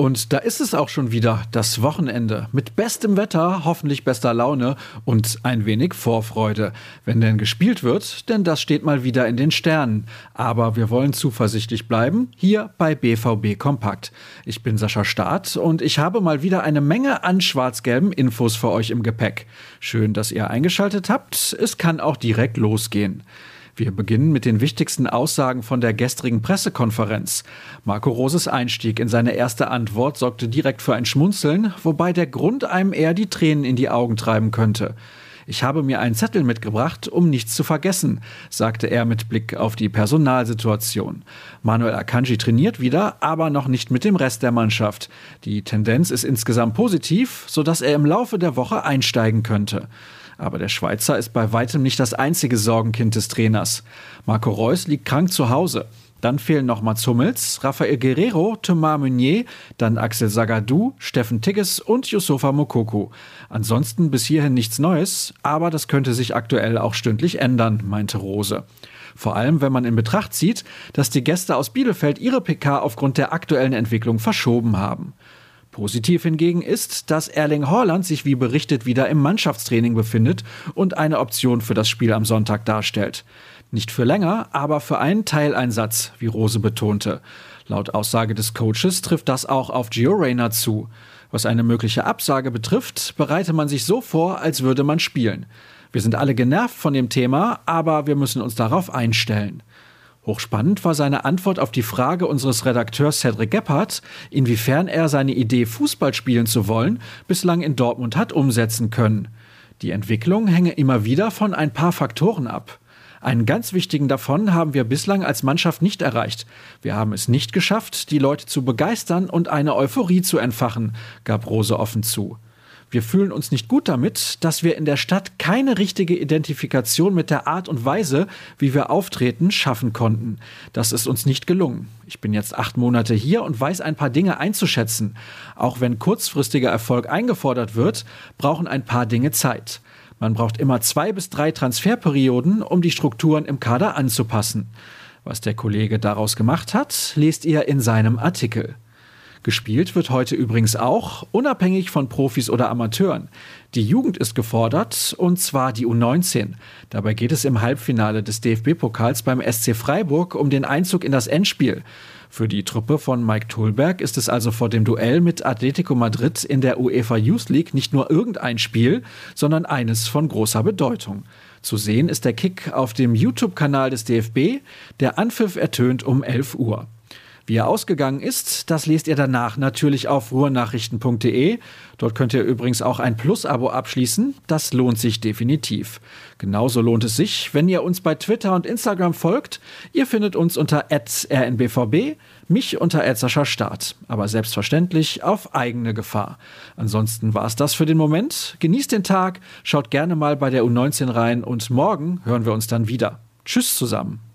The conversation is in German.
Und da ist es auch schon wieder, das Wochenende. Mit bestem Wetter, hoffentlich bester Laune und ein wenig Vorfreude. Wenn denn gespielt wird, denn das steht mal wieder in den Sternen. Aber wir wollen zuversichtlich bleiben, hier bei BVB Kompakt. Ich bin Sascha Staat und ich habe mal wieder eine Menge an schwarz-gelben Infos für euch im Gepäck. Schön, dass ihr eingeschaltet habt. Es kann auch direkt losgehen. Wir beginnen mit den wichtigsten Aussagen von der gestrigen Pressekonferenz. Marco Roses Einstieg in seine erste Antwort sorgte direkt für ein Schmunzeln, wobei der Grund einem eher die Tränen in die Augen treiben könnte. Ich habe mir einen Zettel mitgebracht, um nichts zu vergessen, sagte er mit Blick auf die Personalsituation. Manuel Akanji trainiert wieder, aber noch nicht mit dem Rest der Mannschaft. Die Tendenz ist insgesamt positiv, sodass er im Laufe der Woche einsteigen könnte. Aber der Schweizer ist bei weitem nicht das einzige Sorgenkind des Trainers. Marco Reus liegt krank zu Hause. Dann fehlen noch Mats Hummels, Rafael Guerrero, Thomas Meunier, dann Axel Sagadou, Steffen Tigges und Yusufa Mokoko. Ansonsten bis hierhin nichts Neues, aber das könnte sich aktuell auch stündlich ändern, meinte Rose. Vor allem, wenn man in Betracht zieht, dass die Gäste aus Bielefeld ihre PK aufgrund der aktuellen Entwicklung verschoben haben. Positiv hingegen ist, dass Erling Haaland sich wie berichtet wieder im Mannschaftstraining befindet und eine Option für das Spiel am Sonntag darstellt. Nicht für länger, aber für einen Teileinsatz, wie Rose betonte. Laut Aussage des Coaches trifft das auch auf Gio Reyna zu. Was eine mögliche Absage betrifft, bereite man sich so vor, als würde man spielen. Wir sind alle genervt von dem Thema, aber wir müssen uns darauf einstellen. Hochspannend war seine Antwort auf die Frage unseres Redakteurs Cedric Gebhardt, inwiefern er seine Idee, Fußball spielen zu wollen, bislang in Dortmund hat umsetzen können. Die Entwicklung hänge immer wieder von ein paar Faktoren ab. Einen ganz wichtigen davon haben wir bislang als Mannschaft nicht erreicht. Wir haben es nicht geschafft, die Leute zu begeistern und eine Euphorie zu entfachen, gab Rose offen zu. Wir fühlen uns nicht gut damit, dass wir in der Stadt keine richtige Identifikation mit der Art und Weise, wie wir auftreten, schaffen konnten. Das ist uns nicht gelungen. Ich bin jetzt acht Monate hier und weiß ein paar Dinge einzuschätzen. Auch wenn kurzfristiger Erfolg eingefordert wird, brauchen ein paar Dinge Zeit. Man braucht immer zwei bis drei Transferperioden, um die Strukturen im Kader anzupassen. Was der Kollege daraus gemacht hat, lest ihr in seinem Artikel. Gespielt wird heute übrigens auch, unabhängig von Profis oder Amateuren. Die Jugend ist gefordert, und zwar die U19. Dabei geht es im Halbfinale des DFB-Pokals beim SC Freiburg um den Einzug in das Endspiel. Für die Truppe von Mike Thulberg ist es also vor dem Duell mit Atletico Madrid in der UEFA Youth League nicht nur irgendein Spiel, sondern eines von großer Bedeutung. Zu sehen ist der Kick auf dem YouTube-Kanal des DFB. Der Anpfiff ertönt um 11 Uhr. Wie er ausgegangen ist, das lest ihr danach natürlich auf ruhrnachrichten.de. Dort könnt ihr übrigens auch ein Plus-Abo abschließen. Das lohnt sich definitiv. Genauso lohnt es sich, wenn ihr uns bei Twitter und Instagram folgt. Ihr findet uns unter rnbvb, mich unter Start. Aber selbstverständlich auf eigene Gefahr. Ansonsten war es das für den Moment. Genießt den Tag, schaut gerne mal bei der U19 rein und morgen hören wir uns dann wieder. Tschüss zusammen.